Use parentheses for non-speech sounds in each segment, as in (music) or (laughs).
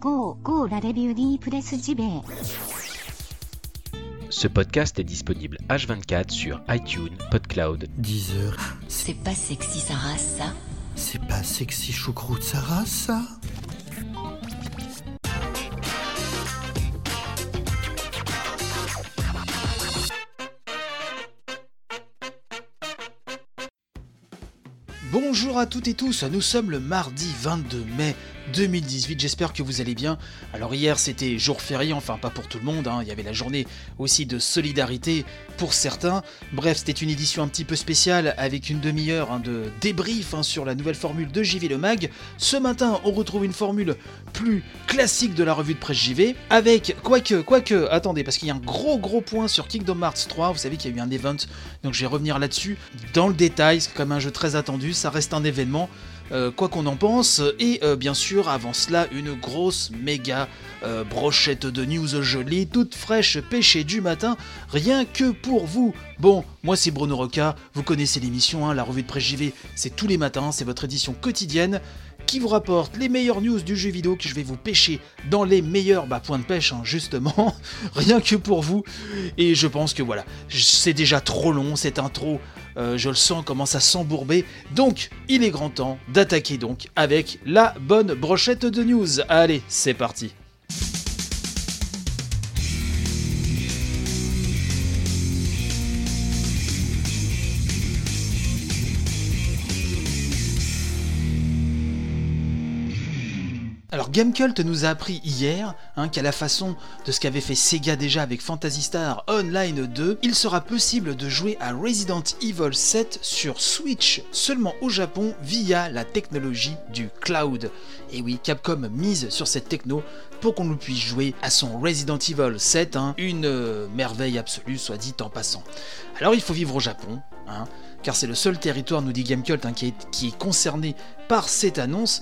Go, go la Press JB. Ce podcast est disponible H24 sur iTunes, PodCloud. 10 heures. C'est pas sexy Sarah ça? C'est pas sexy choucroute Sarah ça? Bonjour à toutes et tous, nous sommes le mardi 22 mai 2018, j'espère que vous allez bien. Alors hier c'était jour férié, enfin pas pour tout le monde, hein. il y avait la journée aussi de solidarité pour certains. Bref, c'était une édition un petit peu spéciale avec une demi-heure hein, de débrief hein, sur la nouvelle formule de JV Le Mag. Ce matin on retrouve une formule plus classique de la revue de presse JV, avec, quoique, quoique, attendez, parce qu'il y a un gros gros point sur Kingdom Hearts 3, vous savez qu'il y a eu un event, donc je vais revenir là-dessus dans le détail, c'est comme un jeu très attendu, ça reste un événement. Euh, quoi qu'on en pense, et euh, bien sûr avant cela une grosse méga euh, brochette de news jolie, toute fraîche, pêchée du matin, rien que pour vous. Bon, moi c'est Bruno Roca, vous connaissez l'émission, hein, la revue de presse JV, c'est tous les matins, c'est votre édition quotidienne qui vous rapporte les meilleures news du jeu vidéo que je vais vous pêcher dans les meilleurs bah, points de pêche, hein, justement, (laughs) rien que pour vous. Et je pense que voilà, c'est déjà trop long, cette intro, euh, je le sens, commence à s'embourber. Donc, il est grand temps d'attaquer donc avec la bonne brochette de news. Allez, c'est parti. Gamecult nous a appris hier hein, qu'à la façon de ce qu'avait fait Sega déjà avec Phantasy Star Online 2, il sera possible de jouer à Resident Evil 7 sur Switch seulement au Japon via la technologie du cloud. Et oui, Capcom mise sur cette techno pour qu'on puisse jouer à son Resident Evil 7, hein, une euh, merveille absolue soit dit en passant. Alors il faut vivre au Japon, hein, car c'est le seul territoire, nous dit Gamecult, qui est concerné par cette annonce.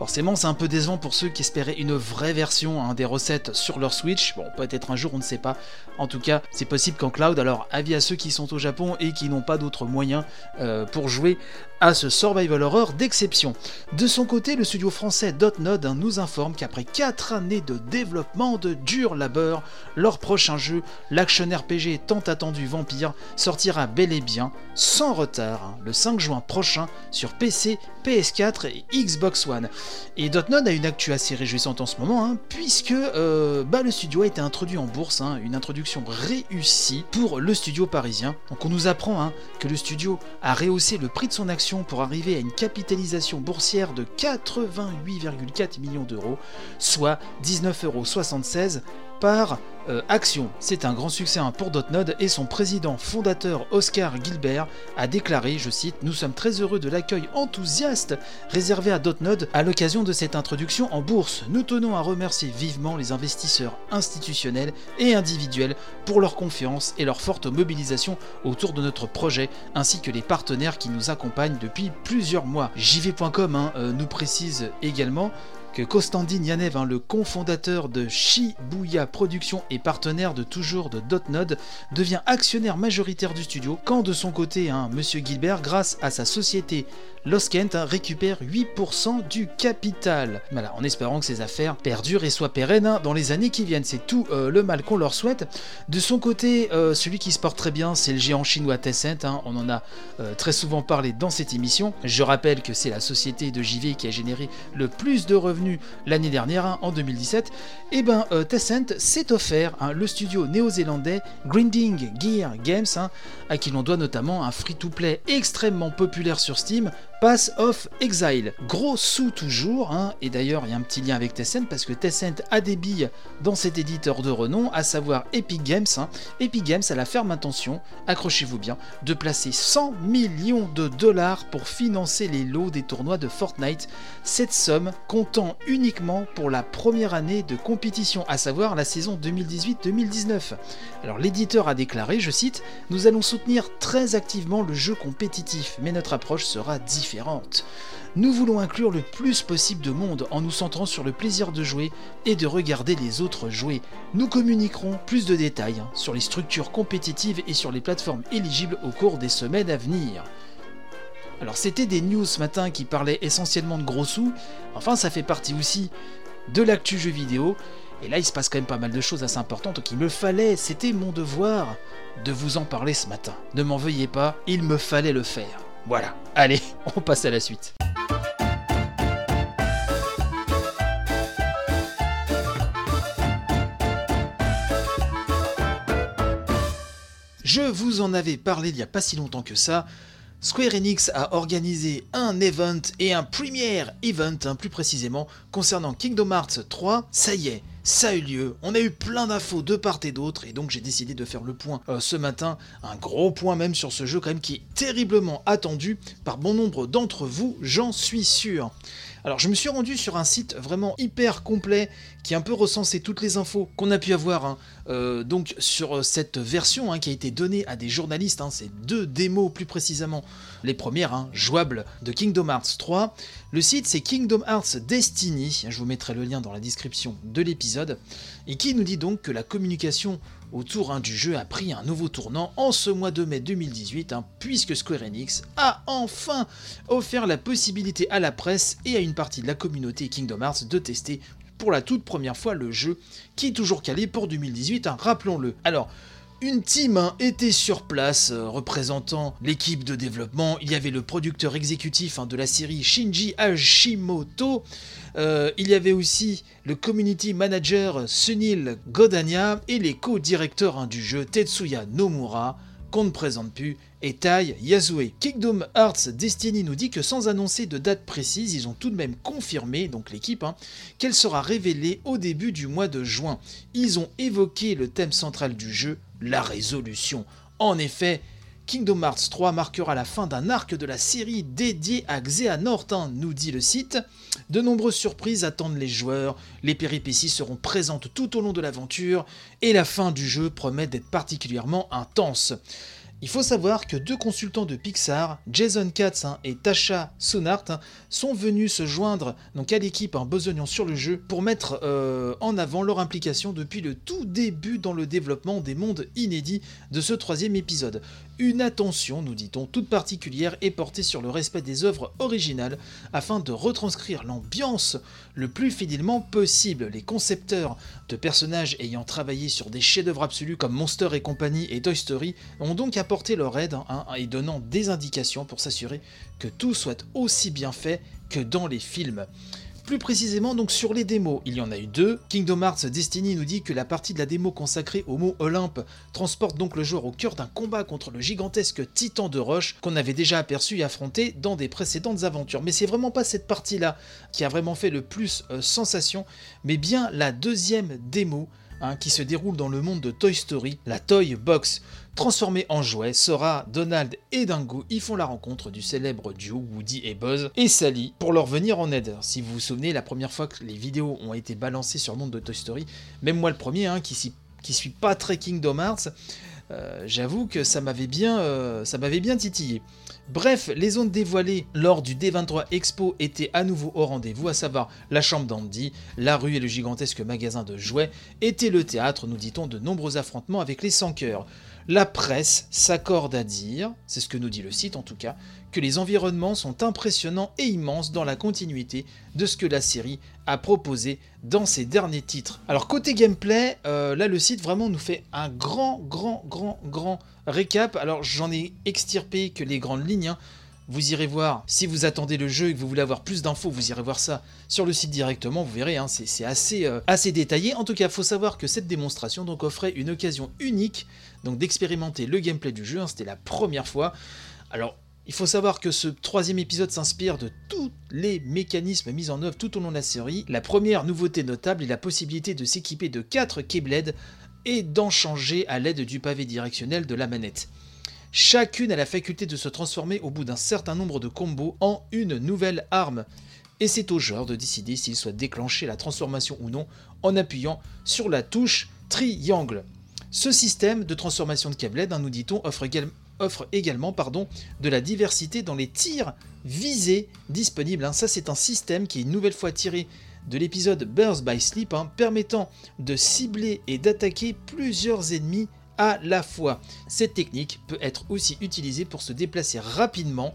Forcément, c'est un peu décevant pour ceux qui espéraient une vraie version hein, des recettes sur leur Switch. Bon, peut-être un jour, on ne sait pas. En tout cas, c'est possible qu'en cloud. Alors, avis à ceux qui sont au Japon et qui n'ont pas d'autres moyens euh, pour jouer à ce survival horror d'exception. De son côté, le studio français Dotnod hein, nous informe qu'après 4 années de développement de dur labeur, leur prochain jeu, l'action RPG tant attendu Vampire, sortira bel et bien, sans retard, hein, le 5 juin prochain sur PC, PS4 et Xbox One. Et Dotnod a une actu assez réjouissante en ce moment, hein, puisque euh, bah, le studio a été introduit en bourse, une introduction réussie pour le studio parisien. Donc on nous apprend que le studio a rehaussé le prix de son action pour arriver à une capitalisation boursière de 88,4 millions d'euros, soit 19,76 euros par euh, action. C'est un grand succès hein, pour Dotnod et son président fondateur Oscar Gilbert a déclaré, je cite, Nous sommes très heureux de l'accueil enthousiaste réservé à Dotnod à l'occasion de cette introduction en bourse. Nous tenons à remercier vivement les investisseurs institutionnels et individuels pour leur confiance et leur forte mobilisation autour de notre projet, ainsi que les partenaires qui nous accompagnent depuis plusieurs mois. JV.com hein, euh, nous précise également que Kostandin Yanev, hein, le cofondateur de Shibuya Productions et partenaire de toujours de Dotnod, devient actionnaire majoritaire du studio, quand de son côté, hein, Monsieur Gilbert, grâce à sa société Lost Kent, hein, récupère 8% du capital. Voilà, en espérant que ces affaires perdurent et soient pérennes dans les années qui viennent. C'est tout euh, le mal qu'on leur souhaite. De son côté, euh, celui qui se porte très bien, c'est le géant chinois Tencent. on en a euh, très souvent parlé dans cette émission. Je rappelle que c'est la société de JV qui a généré le plus de revenus l'année dernière, hein, en 2017, et eh ben Tencent s'est offert hein, le studio néo-zélandais Grinding Gear Games, hein, à qui l'on doit notamment un free-to-play extrêmement populaire sur Steam, Pass of Exile. Gros sous toujours, hein, et d'ailleurs il y a un petit lien avec Tencent parce que Tencent a des billes dans cet éditeur de renom, à savoir Epic Games. Hein. Epic Games a la ferme intention, accrochez-vous bien, de placer 100 millions de dollars pour financer les lots des tournois de Fortnite. Cette somme comptant uniquement pour la première année de compétition, à savoir la saison 2018-2019. Alors l'éditeur a déclaré, je cite, Nous allons soutenir très activement le jeu compétitif, mais notre approche sera différente nous voulons inclure le plus possible de monde en nous centrant sur le plaisir de jouer et de regarder les autres jouer. Nous communiquerons plus de détails sur les structures compétitives et sur les plateformes éligibles au cours des semaines à venir. Alors c'était des news ce matin qui parlaient essentiellement de gros sous, enfin ça fait partie aussi de l'actu jeu vidéo. Et là, il se passe quand même pas mal de choses assez importantes, donc il me fallait, c'était mon devoir de vous en parler ce matin. Ne m'en veuillez pas, il me fallait le faire. Voilà, allez, (laughs) on passe à la suite. Je vous en avais parlé il n'y a pas si longtemps que ça. Square Enix a organisé un event et un premier event, hein, plus précisément, concernant Kingdom Hearts 3. Ça y est, ça a eu lieu, on a eu plein d'infos de part et d'autre, et donc j'ai décidé de faire le point euh, ce matin, un gros point même sur ce jeu quand même qui est terriblement attendu par bon nombre d'entre vous, j'en suis sûr. Alors je me suis rendu sur un site vraiment hyper complet qui a un peu recensé toutes les infos qu'on a pu avoir hein, euh, donc sur euh, cette version hein, qui a été donnée à des journalistes, hein, ces deux démos plus précisément, les premières jouables de Kingdom Hearts 3. Le site c'est Kingdom Hearts Destiny, je vous mettrai le lien dans la description de l'épisode, et qui nous dit donc que la communication autour du jeu a pris un nouveau tournant en ce mois de mai 2018, puisque Square Enix a enfin offert la possibilité à la presse et à une partie de la communauté Kingdom Hearts de tester pour la toute première fois le jeu, qui est toujours calé pour 2018, hein, rappelons-le. Alors, une team hein, était sur place euh, représentant l'équipe de développement. Il y avait le producteur exécutif hein, de la série Shinji Hashimoto. Euh, il y avait aussi le community manager Sunil Godania et les co-directeurs du jeu Tetsuya Nomura qu'on ne présente plus, et Tai Yasue. Kingdom Hearts Destiny nous dit que sans annoncer de date précise, ils ont tout de même confirmé, donc l'équipe, hein, qu'elle sera révélée au début du mois de juin. Ils ont évoqué le thème central du jeu, la résolution. En effet, Kingdom Hearts 3 marquera la fin d'un arc de la série dédié à Xehanort, hein, nous dit le site. De nombreuses surprises attendent les joueurs, les péripéties seront présentes tout au long de l'aventure, et la fin du jeu promet d'être particulièrement intense. Il faut savoir que deux consultants de Pixar, Jason Katz hein, et Tasha Sunart, hein, sont venus se joindre donc, à l'équipe en besognant sur le jeu pour mettre euh, en avant leur implication depuis le tout début dans le développement des mondes inédits de ce troisième épisode. Une attention, nous dit-on, toute particulière est portée sur le respect des œuvres originales afin de retranscrire l'ambiance le plus fidèlement possible. Les concepteurs de personnages ayant travaillé sur des chefs-d'œuvre absolus comme Monster et compagnie et Toy Story ont donc apporté leur aide hein, et donnant des indications pour s'assurer que tout soit aussi bien fait que dans les films. Plus précisément donc sur les démos, il y en a eu deux. Kingdom Hearts Destiny nous dit que la partie de la démo consacrée au mot Olympe transporte donc le joueur au cœur d'un combat contre le gigantesque titan de roche qu'on avait déjà aperçu et affronté dans des précédentes aventures. Mais c'est vraiment pas cette partie-là qui a vraiment fait le plus euh, sensation, mais bien la deuxième démo Hein, qui se déroule dans le monde de Toy Story, la Toy Box. Transformée en jouet, Sora, Donald et Dingo y font la rencontre du célèbre duo Woody et Buzz et Sally pour leur venir en aide. Si vous vous souvenez, la première fois que les vidéos ont été balancées sur le monde de Toy Story, même moi le premier, hein, qui, suis pas très Kingdom Hearts, euh, j'avoue que ça m'avait bien, euh, ça m'avait bien titillé. Bref, les zones dévoilées lors du D23 Expo étaient à nouveau au rendez-vous, à savoir la chambre d'Andy, la rue et le gigantesque magasin de jouets étaient le théâtre, nous dit-on, de nombreux affrontements avec les sans cœurs. La presse s'accorde à dire, c'est ce que nous dit le site en tout cas, que les environnements sont impressionnants et immenses dans la continuité de ce que la série a proposé dans ses derniers titres. Alors côté gameplay, euh, là le site vraiment nous fait un grand, grand, grand, grand récap. Alors j'en ai extirpé que les grandes lignes. Hein. Vous irez voir, si vous attendez le jeu et que vous voulez avoir plus d'infos, vous irez voir ça sur le site directement, vous verrez, hein, c'est assez, euh, assez détaillé. En tout cas, il faut savoir que cette démonstration donc, offrait une occasion unique d'expérimenter le gameplay du jeu, hein. c'était la première fois. Alors, il faut savoir que ce troisième épisode s'inspire de tous les mécanismes mis en œuvre tout au long de la série. La première nouveauté notable est la possibilité de s'équiper de 4 Keyblades et d'en changer à l'aide du pavé directionnel de la manette. Chacune a la faculté de se transformer au bout d'un certain nombre de combos en une nouvelle arme. Et c'est au joueur de décider s'il souhaite déclencher la transformation ou non en appuyant sur la touche triangle. Ce système de transformation de Keyblade, hein, nous dit-on, offre également pardon, de la diversité dans les tirs visés disponibles. Hein. Ça, c'est un système qui est une nouvelle fois tiré de l'épisode Burst by Sleep, hein, permettant de cibler et d'attaquer plusieurs ennemis à la fois. Cette technique peut être aussi utilisée pour se déplacer rapidement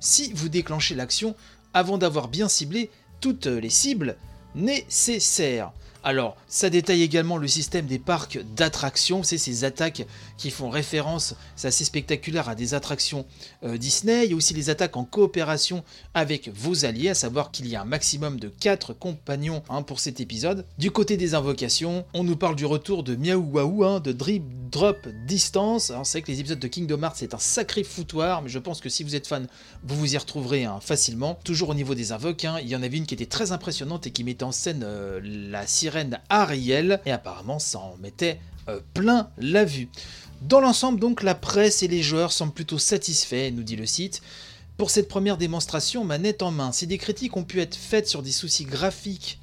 si vous déclenchez l'action avant d'avoir bien ciblé toutes les cibles nécessaires. Alors, ça détaille également le système des parcs d'attractions, c'est ces attaques qui font référence, c'est assez spectaculaire, à des attractions euh, Disney. Il y a aussi les attaques en coopération avec vos alliés, à savoir qu'il y a un maximum de 4 compagnons hein, pour cet épisode. Du côté des invocations, on nous parle du retour de Miaou Waouh, hein, de Drip Drop Distance. Alors, c'est que les épisodes de Kingdom Hearts, c'est un sacré foutoir, mais je pense que si vous êtes fan, vous vous y retrouverez hein, facilement. Toujours au niveau des invoques, il y en avait une qui était très impressionnante et qui mettait en scène euh, la sirène Ariel, et apparemment ça en mettait euh, plein la vue. Dans l'ensemble, donc, la presse et les joueurs semblent plutôt satisfaits, nous dit le site. Pour cette première démonstration, manette en main, si des critiques ont pu être faites sur des soucis graphiques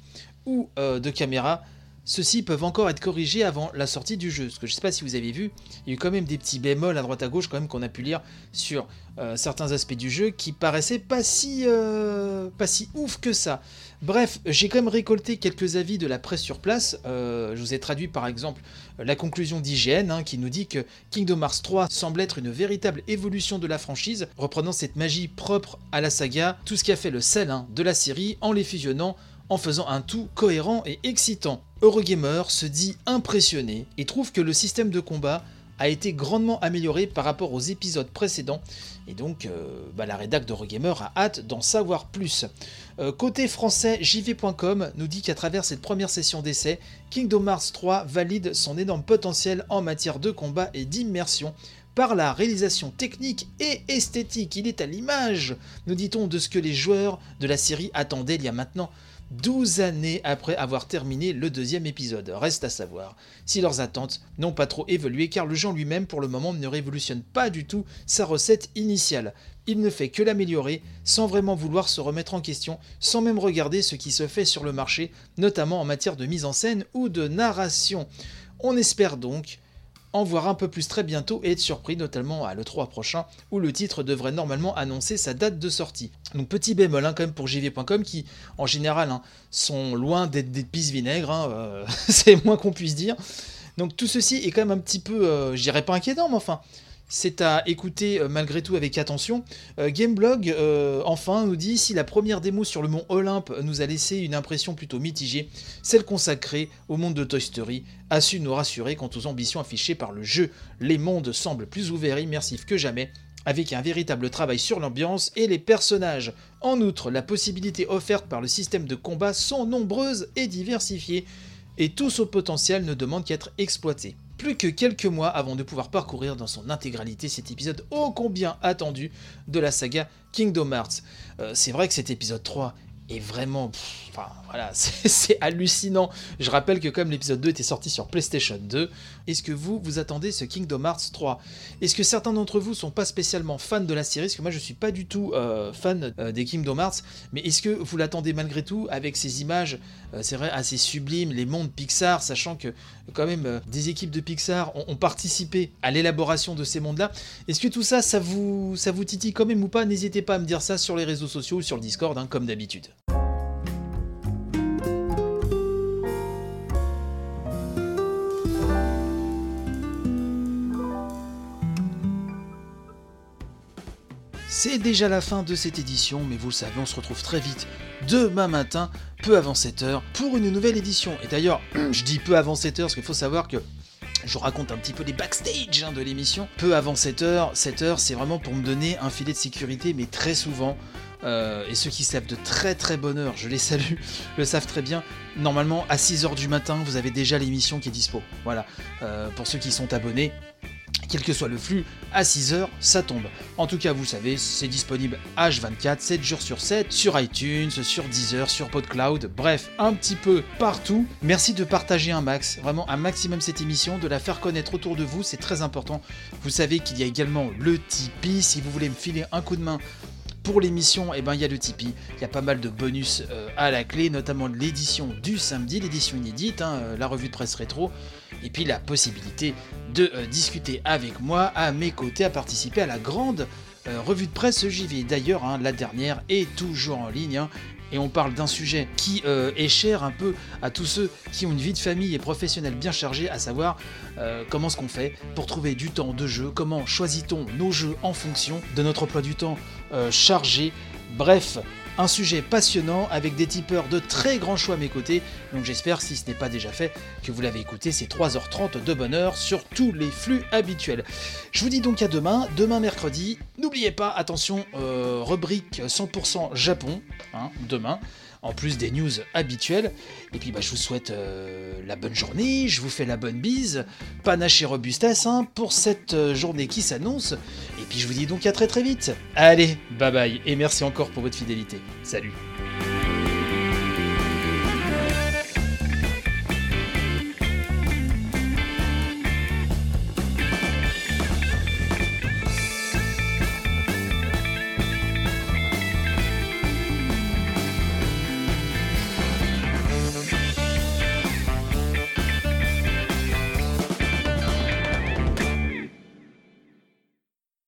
ou euh, de caméra, ceux-ci peuvent encore être corrigés avant la sortie du jeu. Parce que je ne sais pas si vous avez vu, il y a quand même des petits bémols à droite à gauche quand même qu'on a pu lire sur euh, certains aspects du jeu qui paraissaient pas si, pas si ouf que ça. Bref, j'ai quand même récolté quelques avis de la presse sur place. Euh, je vous ai traduit par exemple la conclusion d'IGN hein, qui nous dit que Kingdom Hearts 3 semble être une véritable évolution de la franchise, reprenant cette magie propre à la saga, tout ce qui a fait le sel hein, de la série en les fusionnant en faisant un tout cohérent et excitant. Eurogamer se dit impressionné et trouve que le système de combat a été grandement amélioré par rapport aux épisodes précédents, et donc euh, bah, la rédac d'Eurogamer a hâte d'en savoir plus. Euh, côté français, JV.com nous dit qu'à travers cette première session d'essai, Kingdom Hearts 3 valide son énorme potentiel en matière de combat et d'immersion par la réalisation technique et esthétique. Il est à l'image, nous dit-on, de ce que les joueurs de la série attendaient il y a maintenant 12 années après avoir terminé le deuxième épisode. Reste à savoir si leurs attentes n'ont pas trop évolué car le jeu lui-même pour le moment ne révolutionne pas du tout sa recette initiale. Il ne fait que l'améliorer sans vraiment vouloir se remettre en question, sans même regarder ce qui se fait sur le marché, notamment en matière de mise en scène ou de narration. On espère donc en voir un peu plus très bientôt et être surpris notamment à l'E3 prochain où le titre devrait normalement annoncer sa date de sortie. Donc petit bémol hein, quand même pour JV.com qui en général hein, sont loin d'être des pisse vinaigres, hein, euh, (laughs) c'est moins qu'on puisse dire. Donc tout ceci est quand même un petit peu, euh, je dirais pas inquiétant, mais enfin, c'est à écouter euh, malgré tout avec attention. Euh, Gameblog, euh, enfin, nous dit si la première démo sur le mont Olympe nous a laissé une impression plutôt mitigée, celle consacrée au monde de Toy Story a su nous rassurer quant aux ambitions affichées par le jeu. Les mondes semblent plus ouverts et immersifs que jamais, avec un véritable travail sur l'ambiance et les personnages. En outre, la possibilité offerte par le système de combat sont nombreuses et diversifiées, et tout ce potentiel ne demande qu'à être exploité plus que quelques mois avant de pouvoir parcourir dans son intégralité cet épisode ô combien attendu de la saga Kingdom Hearts. Euh, c'est vrai que cet épisode 3 est vraiment... enfin voilà, (laughs) c'est hallucinant. Je rappelle que comme l'épisode 2 était sorti sur PlayStation 2, est-ce que vous, vous attendez ce Kingdom Hearts 3 Est-ce que certains d'entre vous sont pas spécialement fans de la série? Parce que moi je suis pas du tout euh, fan euh, des Kingdom Hearts, mais est-ce que vous l'attendez malgré tout avec ces images, c'est vrai, assez sublimes, les mondes Pixar, sachant que quand même des équipes de Pixar ont, ont participé à l'élaboration de ces mondes-là. Est-ce que tout ça, ça vous, ça vous titille quand même ou pas? N'hésitez pas à me dire ça sur les réseaux sociaux ou sur le Discord, hein, comme d'habitude. C'est déjà la fin de cette édition, mais vous le savez, on se retrouve très vite demain matin, peu avant 7h, pour une nouvelle édition. Et d'ailleurs, (clears throat) je dis peu avant 7h parce qu'il faut savoir que je raconte un petit peu les backstage hein, de l'émission. Peu avant 7h, 7h c'est vraiment pour me donner un filet de sécurité, mais très souvent, euh, et ceux qui savent de très très bonne heure, je les salue, (laughs) le savent très bien. Normalement, à 6h du matin, vous avez déjà l'émission qui est dispo. Voilà. Euh, pour ceux qui sont abonnés, quel que soit le flux, à 6h, ça tombe. En tout cas, vous savez, c'est disponible H24, 7 jours sur 7, sur iTunes, sur Deezer, sur PodCloud, bref, un petit peu partout. Merci de partager un max, vraiment un maximum cette émission, de la faire connaître autour de vous, c'est très important. Vous savez qu'il y a également le Tipeee, si vous voulez me filer un coup de main pour l'émission, eh ben, il y a le Tipeee. Il y a pas mal de bonus euh, à la clé, notamment l'édition du samedi, l'édition inédite, hein, euh, la revue de presse rétro, et puis la possibilité de euh, discuter avec moi à mes côtés, à participer à la grande revue de presse JV. D'ailleurs, hein, la dernière est toujours en ligne. Hein, et on parle d'un sujet qui est cher un peu à tous ceux qui ont une vie de famille et professionnelle bien chargée, à savoir comment est-ce qu'on fait pour trouver du temps de jeu, comment choisit-on nos jeux en fonction de notre emploi du temps euh, chargé. Bref, Un sujet passionnant avec des tipeurs de très grands choix à mes côtés, donc j'espère, si ce n'est pas déjà fait, que vous l'avez écouté ces 3h30 de bonheur sur tous les flux habituels. Je vous dis donc à demain, demain mercredi. N'oubliez pas, attention, euh, rubrique 100% Japon, hein, demain en plus des news habituelles. Et puis bah, je vous souhaite euh, la bonne journée, je vous fais la bonne bise, panache et robustesse hein, pour cette euh, journée qui s'annonce. Et puis je vous dis donc à très très vite. Allez, bye bye, et merci encore pour votre fidélité. Salut